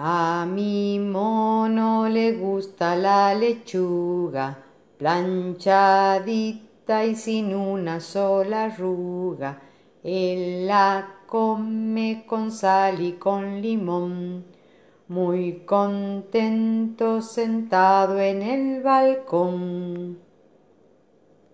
A mi mono le gusta la lechuga, planchadita y sin una sola arruga. Él la come con sal y con limón, muy contento sentado en el balcón.